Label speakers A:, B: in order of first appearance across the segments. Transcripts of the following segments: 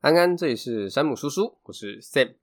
A: 安安，这里是山姆叔叔，我是 Sam。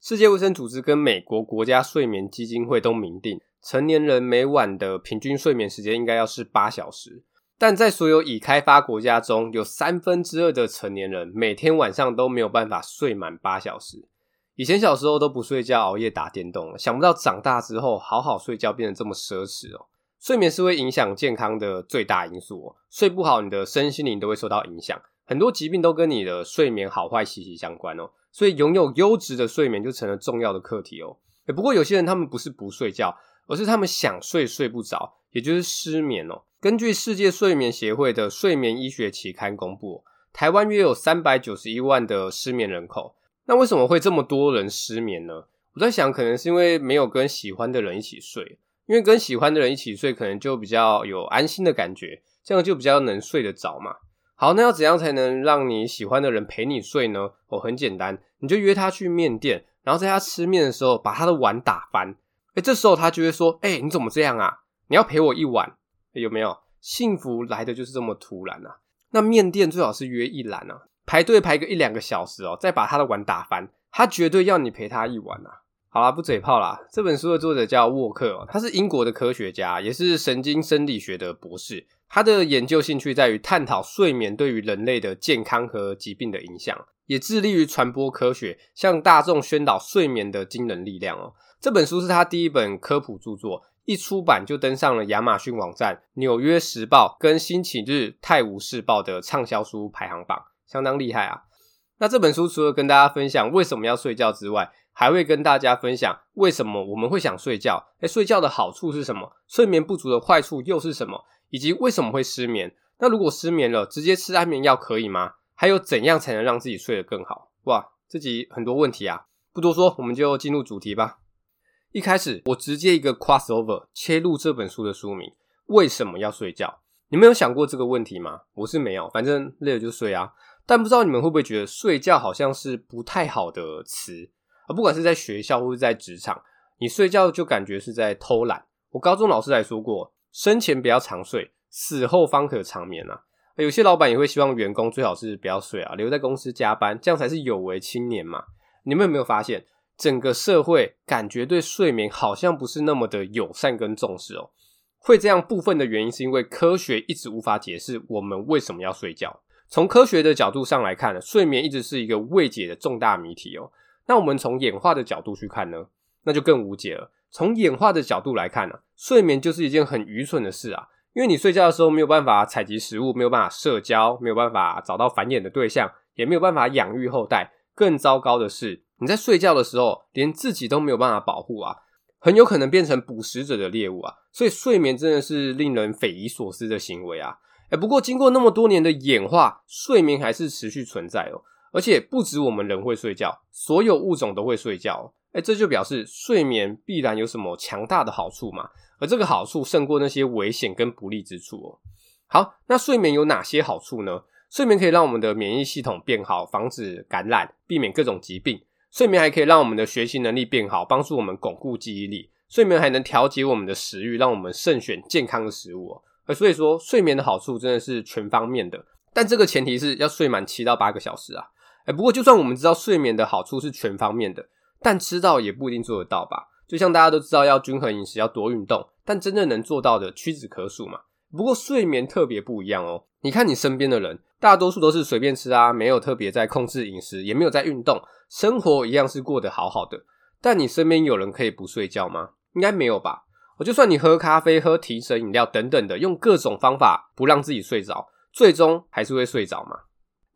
A: 世界卫生组织跟美国国家睡眠基金会都明定，成年人每晚的平均睡眠时间应该要是八小时。但在所有已开发国家中，有三分之二的成年人每天晚上都没有办法睡满八小时。以前小时候都不睡觉，熬夜打电动，想不到长大之后好好睡觉变得这么奢侈哦。睡眠是会影响健康的最大因素哦，睡不好，你的身心灵都会受到影响。很多疾病都跟你的睡眠好坏息息相关哦，所以拥有优质的睡眠就成了重要的课题哦。不过有些人他们不是不睡觉，而是他们想睡睡不着，也就是失眠哦。根据世界睡眠协会的睡眠医学期刊公布，台湾约有三百九十一万的失眠人口。那为什么会这么多人失眠呢？我在想，可能是因为没有跟喜欢的人一起睡，因为跟喜欢的人一起睡，可能就比较有安心的感觉，这样就比较能睡得着嘛。好，那要怎样才能让你喜欢的人陪你睡呢？哦，很简单，你就约他去面店，然后在他吃面的时候把他的碗打翻。诶，这时候他就会说：“诶，你怎么这样啊？你要陪我一碗，有没有？幸福来的就是这么突然啊！那面店最好是约一篮啊，排队排个一两个小时哦，再把他的碗打翻，他绝对要你陪他一碗啊！好啦，不嘴炮啦，这本书的作者叫沃克，他是英国的科学家，也是神经生理学的博士。他的研究兴趣在于探讨睡眠对于人类的健康和疾病的影响，也致力于传播科学，向大众宣导睡眠的惊人力量哦。这本书是他第一本科普著作，一出版就登上了亚马逊网站、纽约时报跟星期日泰晤士报的畅销书排行榜，相当厉害啊。那这本书除了跟大家分享为什么要睡觉之外，还会跟大家分享为什么我们会想睡觉，诶，睡觉的好处是什么？睡眠不足的坏处又是什么？以及为什么会失眠？那如果失眠了，直接吃安眠药可以吗？还有怎样才能让自己睡得更好？哇，这集很多问题啊！不多说，我们就进入主题吧。一开始，我直接一个 crossover 切入这本书的书名：为什么要睡觉？你们有想过这个问题吗？我是没有，反正累了就睡啊。但不知道你们会不会觉得睡觉好像是不太好的词啊？不管是在学校或是在职场，你睡觉就感觉是在偷懒。我高中老师还说过。生前不要长睡，死后方可长眠啊！有些老板也会希望员工最好是不要睡啊，留在公司加班，这样才是有为青年嘛。你们有没有发现，整个社会感觉对睡眠好像不是那么的友善跟重视哦？会这样部分的原因是因为科学一直无法解释我们为什么要睡觉。从科学的角度上来看，睡眠一直是一个未解的重大谜题哦。那我们从演化的角度去看呢，那就更无解了。从演化的角度来看呢、睡眠就是一件很愚蠢的事啊，因为你睡觉的时候没有办法采集食物，没有办法社交，没有办法找到繁衍的对象，也没有办法养育后代。更糟糕的是，你在睡觉的时候连自己都没有办法保护啊，很有可能变成捕食者的猎物啊。所以睡眠真的是令人匪夷所思的行为啊。诶，不过经过那么多年的演化，睡眠还是持续存在哦，而且不止我们人会睡觉，所有物种都会睡觉。诶，这就表示睡眠必然有什么强大的好处嘛，而这个好处胜过那些危险跟不利之处哦。好，那睡眠有哪些好处呢？睡眠可以让我们的免疫系统变好，防止感染，避免各种疾病。睡眠还可以让我们的学习能力变好，帮助我们巩固记忆力。睡眠还能调节我们的食欲，让我们慎选健康的食物哦。而所以说，睡眠的好处真的是全方面的，但这个前提是要睡满七到八个小时啊。哎，不过就算我们知道睡眠的好处是全方面的。但知道也不一定做得到吧？就像大家都知道要均衡饮食，要多运动，但真正能做到的屈指可数嘛。不过睡眠特别不一样哦。你看你身边的人，大多数都是随便吃啊，没有特别在控制饮食，也没有在运动，生活一样是过得好好的。但你身边有人可以不睡觉吗？应该没有吧？我就算你喝咖啡、喝提神饮料等等的，用各种方法不让自己睡着，最终还是会睡着嘛。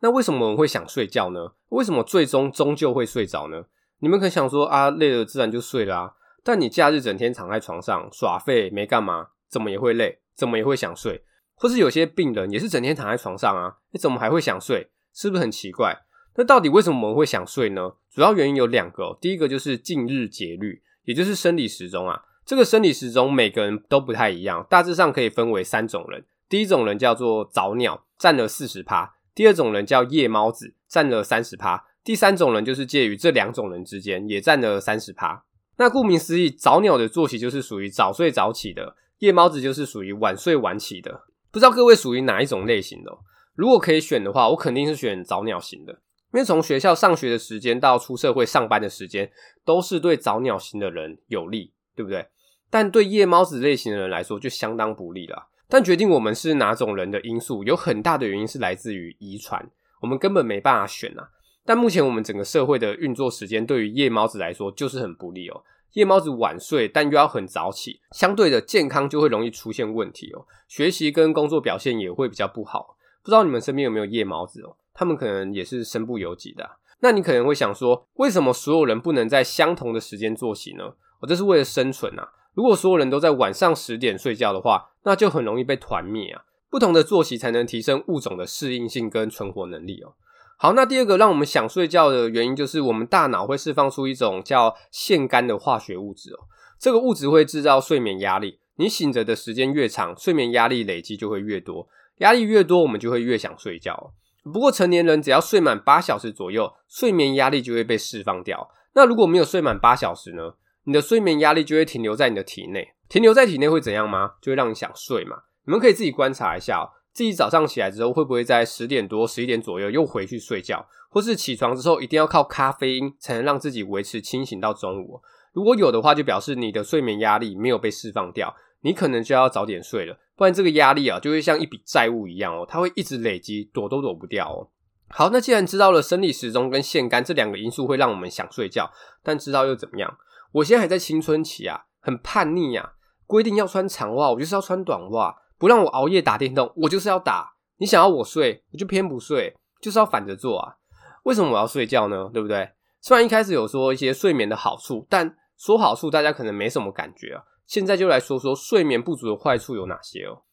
A: 那为什么我们会想睡觉呢？为什么最终终究会睡着呢？你们可能想说啊，累了自然就睡了啊。但你假日整天躺在床上耍废没干嘛，怎么也会累，怎么也会想睡。或是有些病人也是整天躺在床上啊，你怎么还会想睡？是不是很奇怪？那到底为什么我们会想睡呢？主要原因有两个。第一个就是近日节律，也就是生理时钟啊。这个生理时钟每个人都不太一样，大致上可以分为三种人。第一种人叫做早鸟，占了四十趴；第二种人叫夜猫子，占了三十趴。第三种人就是介于这两种人之间，也占了三十趴。那顾名思义，早鸟的作息就是属于早睡早起的，夜猫子就是属于晚睡晚起的。不知道各位属于哪一种类型的？如果可以选的话，我肯定是选早鸟型的。因为从学校上学的时间到出社会上班的时间，都是对早鸟型的人有利，对不对？但对夜猫子类型的人来说，就相当不利了。但决定我们是哪种人的因素，有很大的原因是来自于遗传，我们根本没办法选啊。但目前我们整个社会的运作时间，对于夜猫子来说就是很不利哦。夜猫子晚睡，但又要很早起，相对的健康就会容易出现问题哦。学习跟工作表现也会比较不好。不知道你们身边有没有夜猫子哦？他们可能也是身不由己的。那你可能会想说，为什么所有人不能在相同的时间作息呢？哦，这是为了生存啊。如果所有人都在晚上十点睡觉的话，那就很容易被团灭啊。不同的作息才能提升物种的适应性跟存活能力哦。好，那第二个让我们想睡觉的原因，就是我们大脑会释放出一种叫腺苷的化学物质哦。这个物质会制造睡眠压力，你醒着的时间越长，睡眠压力累积就会越多，压力越多，我们就会越想睡觉。不过成年人只要睡满八小时左右，睡眠压力就会被释放掉。那如果没有睡满八小时呢？你的睡眠压力就会停留在你的体内，停留在体内会怎样吗？就会让你想睡嘛。你们可以自己观察一下哦。自己早上起来之后，会不会在十点多、十一点左右又回去睡觉？或是起床之后一定要靠咖啡因才能让自己维持清醒到中午？如果有的话，就表示你的睡眠压力没有被释放掉，你可能就要早点睡了，不然这个压力啊就会像一笔债务一样哦，它会一直累积，躲都躲不掉哦。好，那既然知道了生理时钟跟腺苷这两个因素会让我们想睡觉，但知道又怎么样？我现在还在青春期啊，很叛逆啊，规定要穿长袜，我就是要穿短袜。不让我熬夜打电动，我就是要打。你想要我睡，我就偏不睡，就是要反着做啊。为什么我要睡觉呢？对不对？虽然一开始有说一些睡眠的好处，但说好处大家可能没什么感觉啊。现在就来说说睡眠不足的坏处有哪些哦。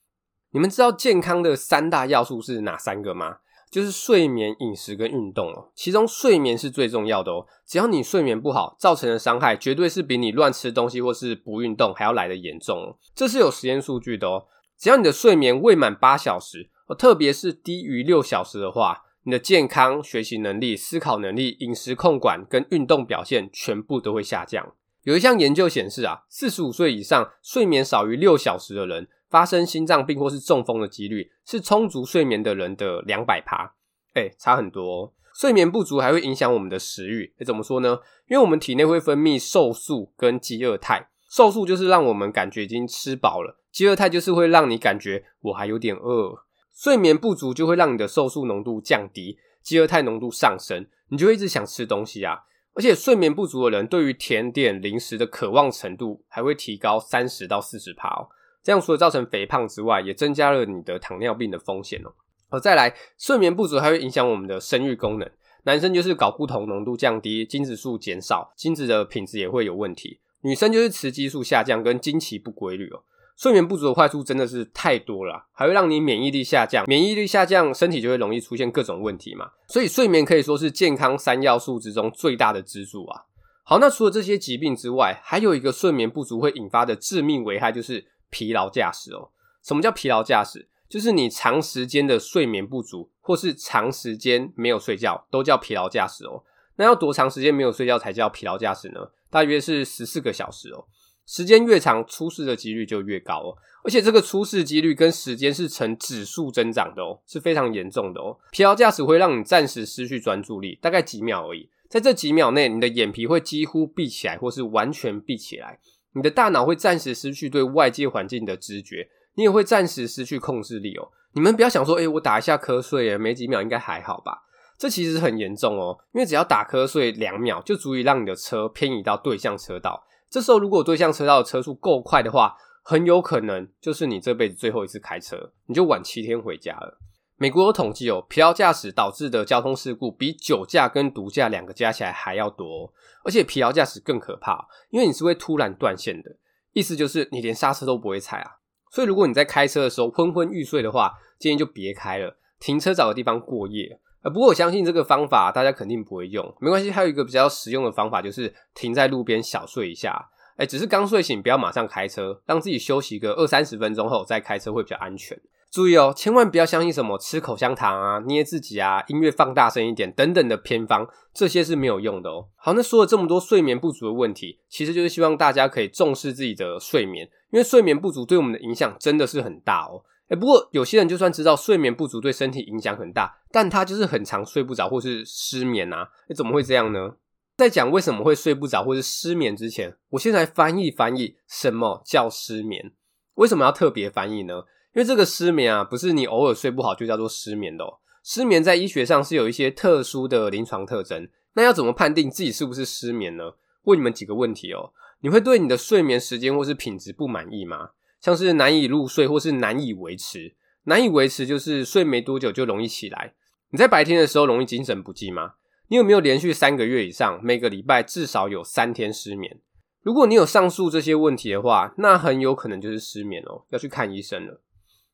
A: 你们知道健康的三大要素是哪三个吗？就是睡眠、饮食跟运动哦。其中睡眠是最重要的哦。只要你睡眠不好，造成的伤害绝对是比你乱吃东西或是不运动还要来得严重哦。这是有实验数据的哦。只要你的睡眠未满八小时，特别是低于六小时的话，你的健康、学习能力、思考能力、饮食控管跟运动表现全部都会下降。有一项研究显示啊，四十五岁以上睡眠少于六小时的人，发生心脏病或是中风的几率是充足睡眠的人的两百趴。哎，差很多哦。睡眠不足还会影响我们的食欲。怎么说呢？因为我们体内会分泌瘦素跟饥饿肽。瘦素就是让我们感觉已经吃饱了。饥饿肽就是会让你感觉我还有点饿，睡眠不足就会让你的瘦素浓度降低，饥饿肽浓度上升，你就会一直想吃东西啊。而且睡眠不足的人对于甜点零食的渴望程度还会提高三十到四十趴哦。这样除了造成肥胖之外，也增加了你的糖尿病的风险哦。好，再来，睡眠不足还会影响我们的生育功能，男生就是睾固酮浓度降低，精子数减少，精子的品质也会有问题；女生就是雌激素下降跟经期不规律哦。睡眠不足的坏处真的是太多了，还会让你免疫力下降，免疫力下降，身体就会容易出现各种问题嘛。所以睡眠可以说是健康三要素之中最大的支柱啊。好，那除了这些疾病之外，还有一个睡眠不足会引发的致命危害，就是疲劳驾驶哦。什么叫疲劳驾驶？就是你长时间的睡眠不足，或是长时间没有睡觉，都叫疲劳驾驶哦。那要多长时间没有睡觉才叫疲劳驾驶呢？大约是十四个小时哦。时间越长，出事的几率就越高哦。而且这个出事几率跟时间是呈指数增长的哦，是非常严重的哦。疲劳驾驶会让你暂时失去专注力，大概几秒而已。在这几秒内，你的眼皮会几乎闭起来，或是完全闭起来。你的大脑会暂时失去对外界环境的知觉，你也会暂时失去控制力哦。你们不要想说，诶，我打一下瞌睡耶，没几秒应该还好吧？这其实很严重哦，因为只要打瞌睡两秒，就足以让你的车偏移到对向车道。这时候，如果对向车道的车速够快的话，很有可能就是你这辈子最后一次开车，你就晚七天回家了。美国有统计哦，疲劳驾驶导致的交通事故比酒驾跟毒驾两个加起来还要多，而且疲劳驾驶更可怕，因为你是会突然断线的，意思就是你连刹车都不会踩啊。所以如果你在开车的时候昏昏欲睡的话，建议就别开了，停车找个地方过夜。呃不过我相信这个方法大家肯定不会用，没关系。还有一个比较实用的方法，就是停在路边小睡一下。诶，只是刚睡醒，不要马上开车，让自己休息个二三十分钟后再开车会比较安全。注意哦，千万不要相信什么吃口香糖啊、捏自己啊、音乐放大声一点等等的偏方，这些是没有用的哦。好，那说了这么多睡眠不足的问题，其实就是希望大家可以重视自己的睡眠，因为睡眠不足对我们的影响真的是很大哦。诶，不过有些人就算知道睡眠不足对身体影响很大，但他就是很常睡不着或是失眠啊，诶，怎么会这样呢？在讲为什么会睡不着或是失眠之前，我先来翻译翻译什么叫失眠。为什么要特别翻译呢？因为这个失眠啊，不是你偶尔睡不好就叫做失眠的哦。失眠在医学上是有一些特殊的临床特征。那要怎么判定自己是不是失眠呢？问你们几个问题哦。你会对你的睡眠时间或是品质不满意吗？像是难以入睡或是难以维持。难以维持就是睡没多久就容易起来。你在白天的时候容易精神不济吗？你有没有连续三个月以上，每个礼拜至少有三天失眠？如果你有上述这些问题的话，那很有可能就是失眠哦，要去看医生了。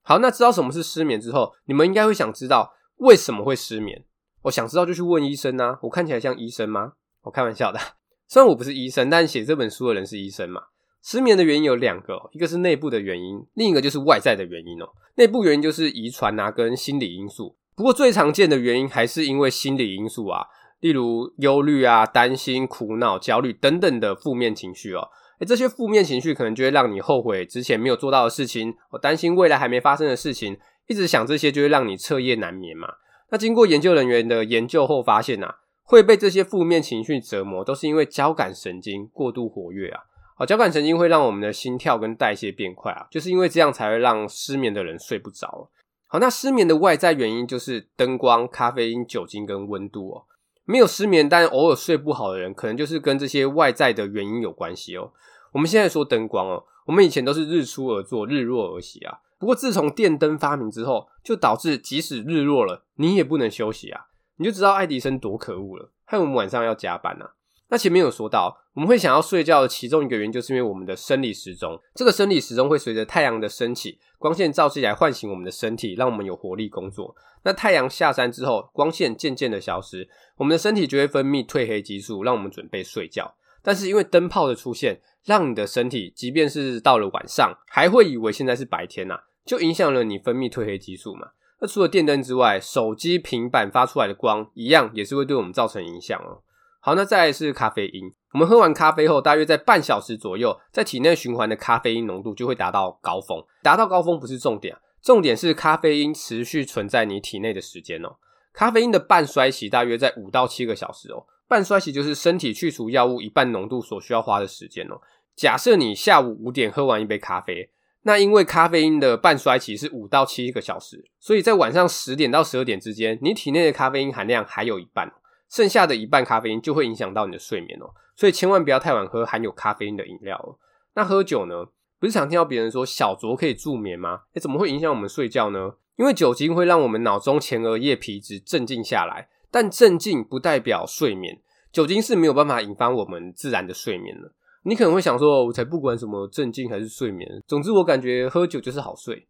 A: 好，那知道什么是失眠之后，你们应该会想知道为什么会失眠。我想知道就去问医生啊。我看起来像医生吗？我开玩笑的。虽然我不是医生，但写这本书的人是医生嘛。失眠的原因有两个，一个是内部的原因，另一个就是外在的原因哦。内部原因就是遗传啊，跟心理因素。不过最常见的原因还是因为心理因素啊。例如忧虑啊、担心、苦恼、焦虑等等的负面情绪哦，这些负面情绪可能就会让你后悔之前没有做到的事情，我担心未来还没发生的事情，一直想这些就会让你彻夜难眠嘛。那经过研究人员的研究后发现啊，会被这些负面情绪折磨，都是因为交感神经过度活跃啊。好，交感神经会让我们的心跳跟代谢变快啊，就是因为这样才会让失眠的人睡不着。好，那失眠的外在原因就是灯光、咖啡因、酒精跟温度哦。没有失眠，但偶尔睡不好的人，可能就是跟这些外在的原因有关系哦。我们现在说灯光哦，我们以前都是日出而作，日落而息啊。不过自从电灯发明之后，就导致即使日落了，你也不能休息啊。你就知道爱迪生多可恶了，害我们晚上要加班啊。那前面有说到，我们会想要睡觉的其中一个原因，就是因为我们的生理时钟。这个生理时钟会随着太阳的升起，光线照射来唤醒我们的身体，让我们有活力工作。那太阳下山之后，光线渐渐的消失，我们的身体就会分泌褪黑激素，让我们准备睡觉。但是因为灯泡的出现，让你的身体即便是到了晚上，还会以为现在是白天呐、啊，就影响了你分泌褪黑激素嘛。那除了电灯之外，手机、平板发出来的光，一样也是会对我们造成影响哦。好，那再来是咖啡因。我们喝完咖啡后，大约在半小时左右，在体内循环的咖啡因浓度就会达到高峰。达到高峰不是重点，重点是咖啡因持续存在你体内的时间哦。咖啡因的半衰期大约在五到七个小时哦。半衰期就是身体去除药物一半浓度所需要花的时间哦。假设你下午五点喝完一杯咖啡，那因为咖啡因的半衰期是五到七个小时，所以在晚上十点到十二点之间，你体内的咖啡因含量还有一半。剩下的一半咖啡因就会影响到你的睡眠哦，所以千万不要太晚喝含有咖啡因的饮料哦。那喝酒呢？不是常听到别人说小酌可以助眠吗？诶，怎么会影响我们睡觉呢？因为酒精会让我们脑中前额叶皮质镇静下来，但镇静不代表睡眠，酒精是没有办法引发我们自然的睡眠的。你可能会想说，我才不管什么镇静还是睡眠，总之我感觉喝酒就是好睡，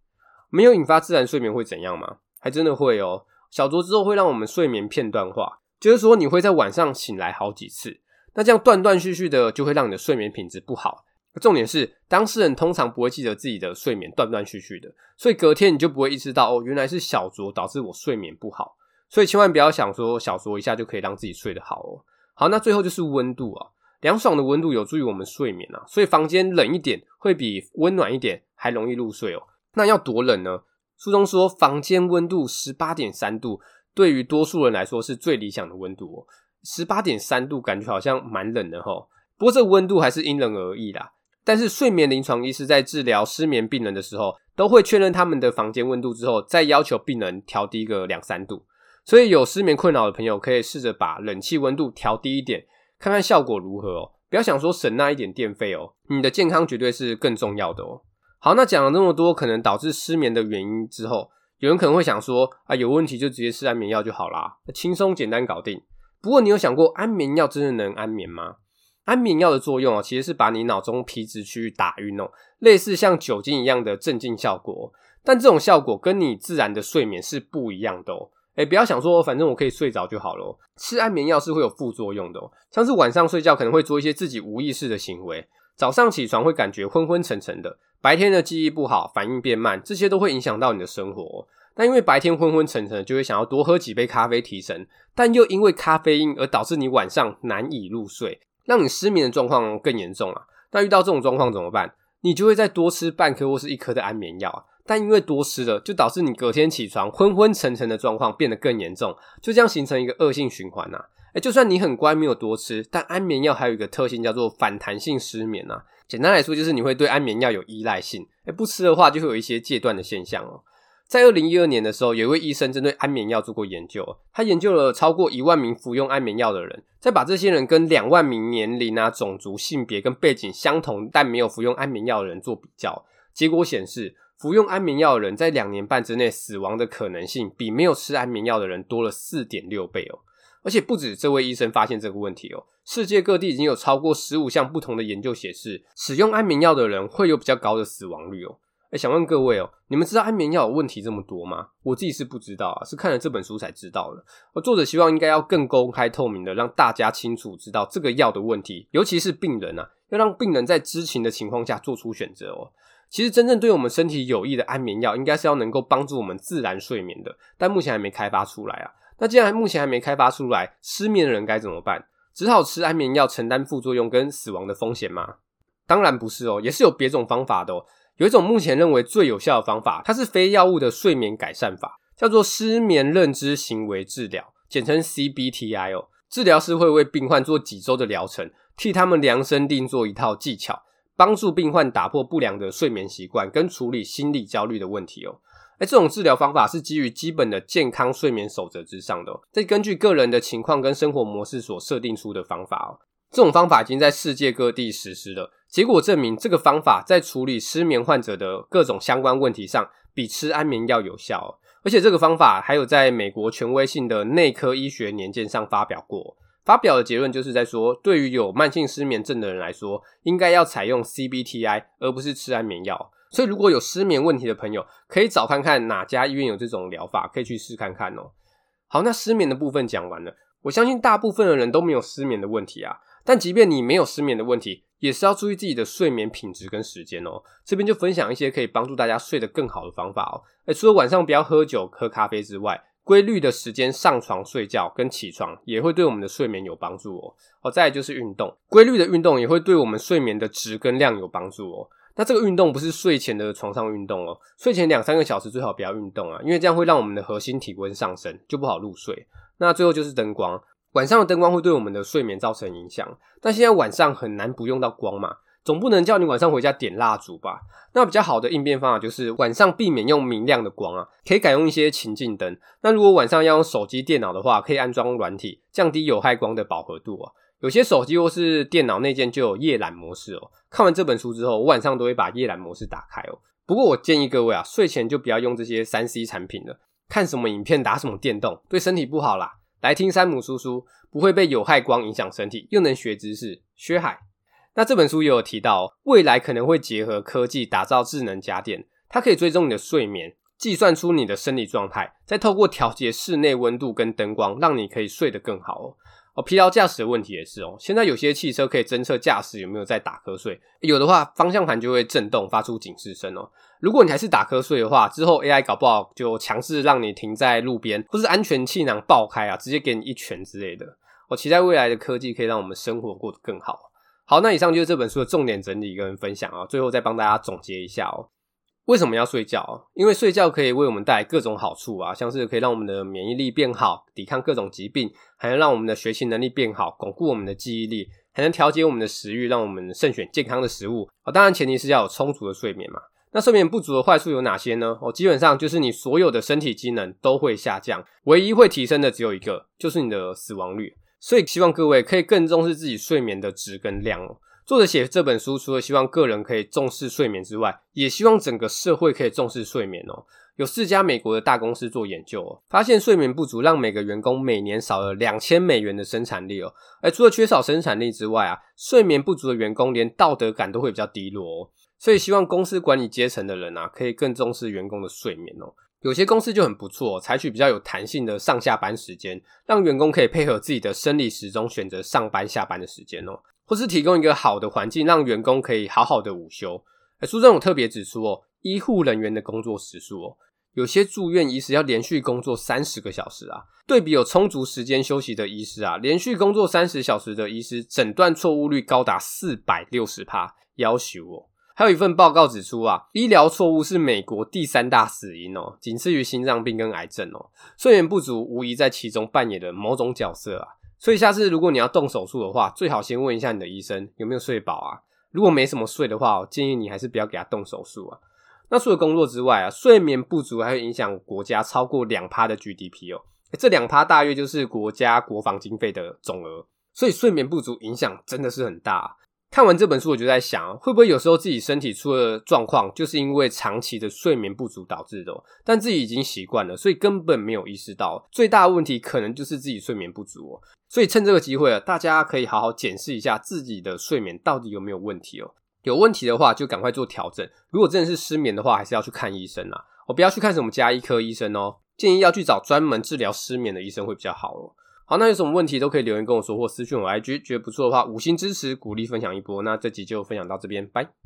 A: 没有引发自然睡眠会怎样吗？还真的会哦。小酌之后会让我们睡眠片段化。就是说，你会在晚上醒来好几次，那这样断断续续的，就会让你的睡眠品质不好。重点是，当事人通常不会记得自己的睡眠断断续续的，所以隔天你就不会意识到，哦，原来是小酌导致我睡眠不好。所以千万不要想说小酌一下就可以让自己睡得好哦。好，那最后就是温度啊，凉爽的温度有助于我们睡眠啊，所以房间冷一点会比温暖一点还容易入睡哦。那要多冷呢？书中说，房间温度十八点三度。对于多数人来说是最理想的温度哦，十八点三度感觉好像蛮冷的哈。不过这温度还是因人而异啦。但是睡眠临床医师在治疗失眠病人的时候，都会确认他们的房间温度之后，再要求病人调低个两三度。所以有失眠困扰的朋友可以试着把冷气温度调低一点，看看效果如何哦。不要想说省那一点电费哦，你的健康绝对是更重要的哦。好，那讲了那么多可能导致失眠的原因之后。有人可能会想说啊，有问题就直接吃安眠药就好啦，轻松简单搞定。不过你有想过安眠药真的能安眠吗？安眠药的作用啊，其实是把你脑中皮质区域打晕哦，类似像酒精一样的镇静效果。但这种效果跟你自然的睡眠是不一样的哦。诶，不要想说反正我可以睡着就好了，吃安眠药是会有副作用的哦，像是晚上睡觉可能会做一些自己无意识的行为，早上起床会感觉昏昏沉沉的。白天的记忆不好，反应变慢，这些都会影响到你的生活哦。那因为白天昏昏沉沉，就会想要多喝几杯咖啡提神，但又因为咖啡因而导致你晚上难以入睡，让你失眠的状况更严重啊。那遇到这种状况怎么办？你就会再多吃半颗或是一颗的安眠药啊。但因为多吃了，就导致你隔天起床昏昏沉沉的状况变得更严重，就这样形成一个恶性循环呐、啊。诶，就算你很乖，没有多吃，但安眠药还有一个特性叫做反弹性失眠呐、啊。简单来说，就是你会对安眠药有依赖性，诶，不吃的话就会有一些戒断的现象哦。在二零一二年的时候，有一位医生针对安眠药做过研究，他研究了超过一万名服用安眠药的人，再把这些人跟两万名年龄啊、种族、性别跟背景相同但没有服用安眠药的人做比较，结果显示，服用安眠药的人在两年半之内死亡的可能性比没有吃安眠药的人多了四点六倍哦。而且不止这位医生发现这个问题哦，世界各地已经有超过十五项不同的研究显示，使用安眠药的人会有比较高的死亡率哦。哎，想问各位哦，你们知道安眠药有问题这么多吗？我自己是不知道啊，是看了这本书才知道的。而作者希望应该要更公开透明的，让大家清楚知道这个药的问题，尤其是病人啊，要让病人在知情的情况下做出选择哦。其实真正对我们身体有益的安眠药，应该是要能够帮助我们自然睡眠的，但目前还没开发出来啊。那既然目前还没开发出来，失眠的人该怎么办？只好吃安眠药承担副作用跟死亡的风险吗？当然不是哦，也是有别种方法的哦。有一种目前认为最有效的方法，它是非药物的睡眠改善法，叫做失眠认知行为治疗，简称 CBTI 哦。治疗师会为病患做几周的疗程，替他们量身定做一套技巧，帮助病患打破不良的睡眠习惯，跟处理心理焦虑的问题哦。哎，这种治疗方法是基于基本的健康睡眠守则之上的哦，再根据个人的情况跟生活模式所设定出的方法哦。这种方法已经在世界各地实施了，结果证明这个方法在处理失眠患者的各种相关问题上，比吃安眠药有效。而且这个方法还有在美国权威性的内科医学年鉴上发表过，发表的结论就是在说，对于有慢性失眠症的人来说，应该要采用 CBTI 而不是吃安眠药。所以如果有失眠问题的朋友，可以找看看哪家医院有这种疗法，可以去试看看哦。好，那失眠的部分讲完了，我相信大部分的人都没有失眠的问题啊。但即便你没有失眠的问题，也是要注意自己的睡眠品质跟时间哦。这边就分享一些可以帮助大家睡得更好的方法哦。诶，除了晚上不要喝酒、喝咖啡之外，规律的时间上床睡觉跟起床也会对我们的睡眠有帮助哦。哦，再来就是运动，规律的运动也会对我们睡眠的质跟量有帮助哦。那这个运动不是睡前的床上运动哦，睡前两三个小时最好不要运动啊，因为这样会让我们的核心体温上升，就不好入睡。那最后就是灯光。晚上的灯光会对我们的睡眠造成影响，但现在晚上很难不用到光嘛，总不能叫你晚上回家点蜡烛吧？那比较好的应变方法就是晚上避免用明亮的光啊，可以改用一些情境灯。那如果晚上要用手机、电脑的话，可以安装软体，降低有害光的饱和度啊。有些手机或是电脑内建就有夜览模式哦。看完这本书之后，我晚上都会把夜览模式打开哦。不过我建议各位啊，睡前就不要用这些三 C 产品了，看什么影片、打什么电动，对身体不好啦。来听山姆叔叔，不会被有害光影响身体，又能学知识。薛海，那这本书也有提到，未来可能会结合科技打造智能家电，它可以追踪你的睡眠，计算出你的生理状态，再透过调节室内温度跟灯光，让你可以睡得更好哦。疲劳驾驶的问题也是哦。现在有些汽车可以侦测驾驶有没有在打瞌睡，有的话方向盘就会震动，发出警示声哦。如果你还是打瞌睡的话，之后 AI 搞不好就强制让你停在路边，或是安全气囊爆开啊，直接给你一拳之类的。我期待未来的科技可以让我们生活过得更好。好，那以上就是这本书的重点整理跟分享啊。最后再帮大家总结一下哦。为什么要睡觉？因为睡觉可以为我们带来各种好处啊，像是可以让我们的免疫力变好，抵抗各种疾病，还能让我们的学习能力变好，巩固我们的记忆力，还能调节我们的食欲，让我们慎选健康的食物。哦，当然前提是要有充足的睡眠嘛。那睡眠不足的坏处有哪些呢？哦，基本上就是你所有的身体机能都会下降，唯一会提升的只有一个，就是你的死亡率。所以希望各位可以更重视自己睡眠的质跟量哦。作者写这本书，除了希望个人可以重视睡眠之外，也希望整个社会可以重视睡眠哦。有四家美国的大公司做研究哦，发现睡眠不足让每个员工每年少了两千美元的生产力哦。而除了缺少生产力之外啊，睡眠不足的员工连道德感都会比较低落哦。所以希望公司管理阶层的人啊，可以更重视员工的睡眠哦。有些公司就很不错，采取比较有弹性的上下班时间，让员工可以配合自己的生理时钟选择上班下班的时间哦。或是提供一个好的环境，让员工可以好好的午休。诶，书中有特别指出哦，医护人员的工作时数哦，有些住院医师要连续工作三十个小时啊。对比有充足时间休息的医师啊，连续工作三十小时的医师，诊断错误率高达四百六十趴，要求哦。还有一份报告指出啊，医疗错误是美国第三大死因哦，仅次于心脏病跟癌症哦。睡眠不足无疑在其中扮演了某种角色啊。所以下次如果你要动手术的话，最好先问一下你的医生有没有睡饱啊。如果没什么睡的话，我建议你还是不要给他动手术啊。那除了工作之外啊，睡眠不足还会影响国家超过两趴的 GDP 哦。这两趴大约就是国家国防经费的总额，所以睡眠不足影响真的是很大。看完这本书，我就在想，会不会有时候自己身体出了状况，就是因为长期的睡眠不足导致的，但自己已经习惯了，所以根本没有意识到最大的问题可能就是自己睡眠不足哦。所以趁这个机会啊，大家可以好好检视一下自己的睡眠到底有没有问题哦。有问题的话，就赶快做调整。如果真的是失眠的话，还是要去看医生啊。我不要去看什么家医科医生哦，建议要去找专门治疗失眠的医生会比较好哦。好，那有什么问题都可以留言跟我说，或私讯我 IG，觉得不错的话，五星支持，鼓励分享一波。那这集就分享到这边，拜。